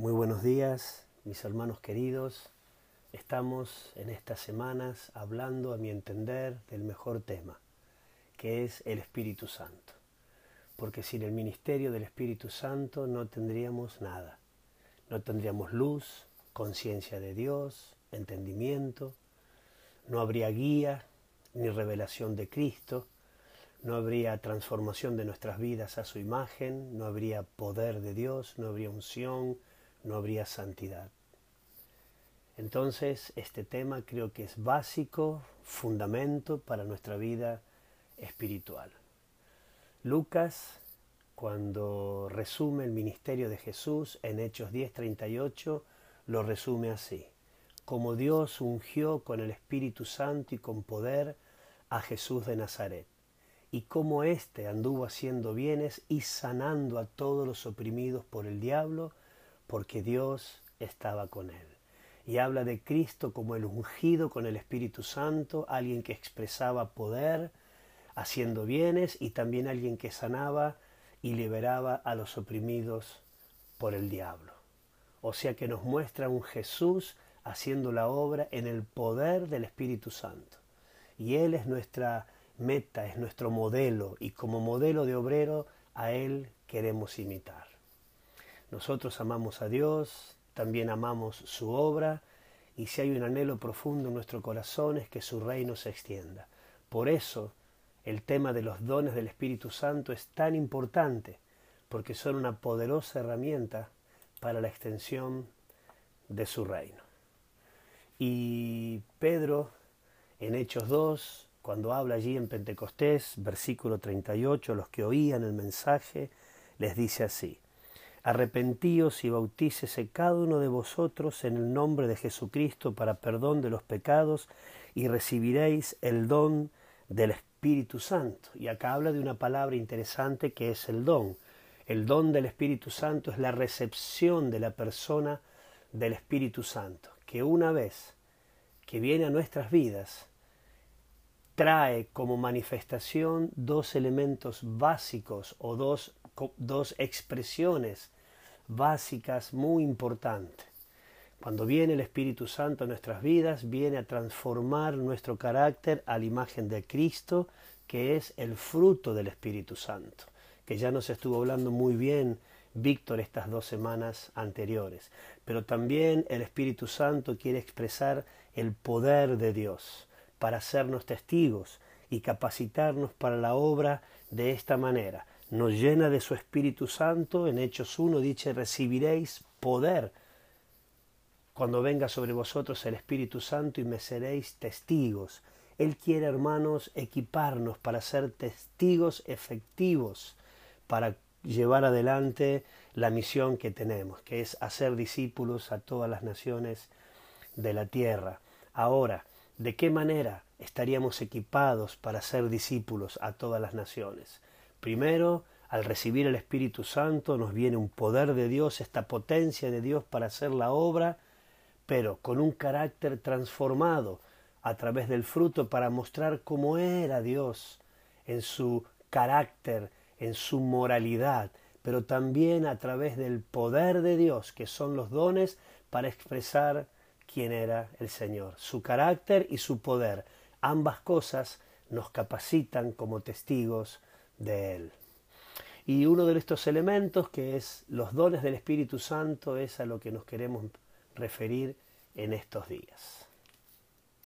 Muy buenos días, mis hermanos queridos. Estamos en estas semanas hablando, a mi entender, del mejor tema, que es el Espíritu Santo. Porque sin el ministerio del Espíritu Santo no tendríamos nada. No tendríamos luz, conciencia de Dios, entendimiento, no habría guía ni revelación de Cristo, no habría transformación de nuestras vidas a su imagen, no habría poder de Dios, no habría unción, no habría santidad. Entonces, este tema creo que es básico, fundamento para nuestra vida espiritual. Lucas, cuando resume el ministerio de Jesús en Hechos 10:38, lo resume así. Como Dios ungió con el Espíritu Santo y con poder a Jesús de Nazaret y cómo éste anduvo haciendo bienes y sanando a todos los oprimidos por el diablo, porque Dios estaba con él. Y habla de Cristo como el ungido con el Espíritu Santo, alguien que expresaba poder, haciendo bienes, y también alguien que sanaba y liberaba a los oprimidos por el diablo. O sea que nos muestra un Jesús haciendo la obra en el poder del Espíritu Santo. Y Él es nuestra meta, es nuestro modelo y como modelo de obrero a Él queremos imitar. Nosotros amamos a Dios, también amamos su obra y si hay un anhelo profundo en nuestro corazón es que su reino se extienda. Por eso el tema de los dones del Espíritu Santo es tan importante, porque son una poderosa herramienta para la extensión de su reino. Y Pedro en Hechos 2 cuando habla allí en Pentecostés, versículo 38, los que oían el mensaje, les dice así, Arrepentíos y bautícese cada uno de vosotros en el nombre de Jesucristo para perdón de los pecados y recibiréis el don del Espíritu Santo. Y acá habla de una palabra interesante que es el don. El don del Espíritu Santo es la recepción de la persona del Espíritu Santo, que una vez que viene a nuestras vidas, trae como manifestación dos elementos básicos o dos, dos expresiones básicas muy importantes. Cuando viene el Espíritu Santo a nuestras vidas, viene a transformar nuestro carácter a la imagen de Cristo, que es el fruto del Espíritu Santo, que ya nos estuvo hablando muy bien Víctor estas dos semanas anteriores. Pero también el Espíritu Santo quiere expresar el poder de Dios para hacernos testigos y capacitarnos para la obra de esta manera. Nos llena de su Espíritu Santo. En Hechos 1 dice, recibiréis poder cuando venga sobre vosotros el Espíritu Santo y me seréis testigos. Él quiere, hermanos, equiparnos para ser testigos efectivos, para llevar adelante la misión que tenemos, que es hacer discípulos a todas las naciones de la tierra. Ahora, ¿De qué manera estaríamos equipados para ser discípulos a todas las naciones? Primero, al recibir el Espíritu Santo nos viene un poder de Dios, esta potencia de Dios para hacer la obra, pero con un carácter transformado a través del fruto para mostrar cómo era Dios en su carácter, en su moralidad, pero también a través del poder de Dios, que son los dones para expresar quién era el Señor, su carácter y su poder. Ambas cosas nos capacitan como testigos de Él. Y uno de estos elementos, que es los dones del Espíritu Santo, es a lo que nos queremos referir en estos días.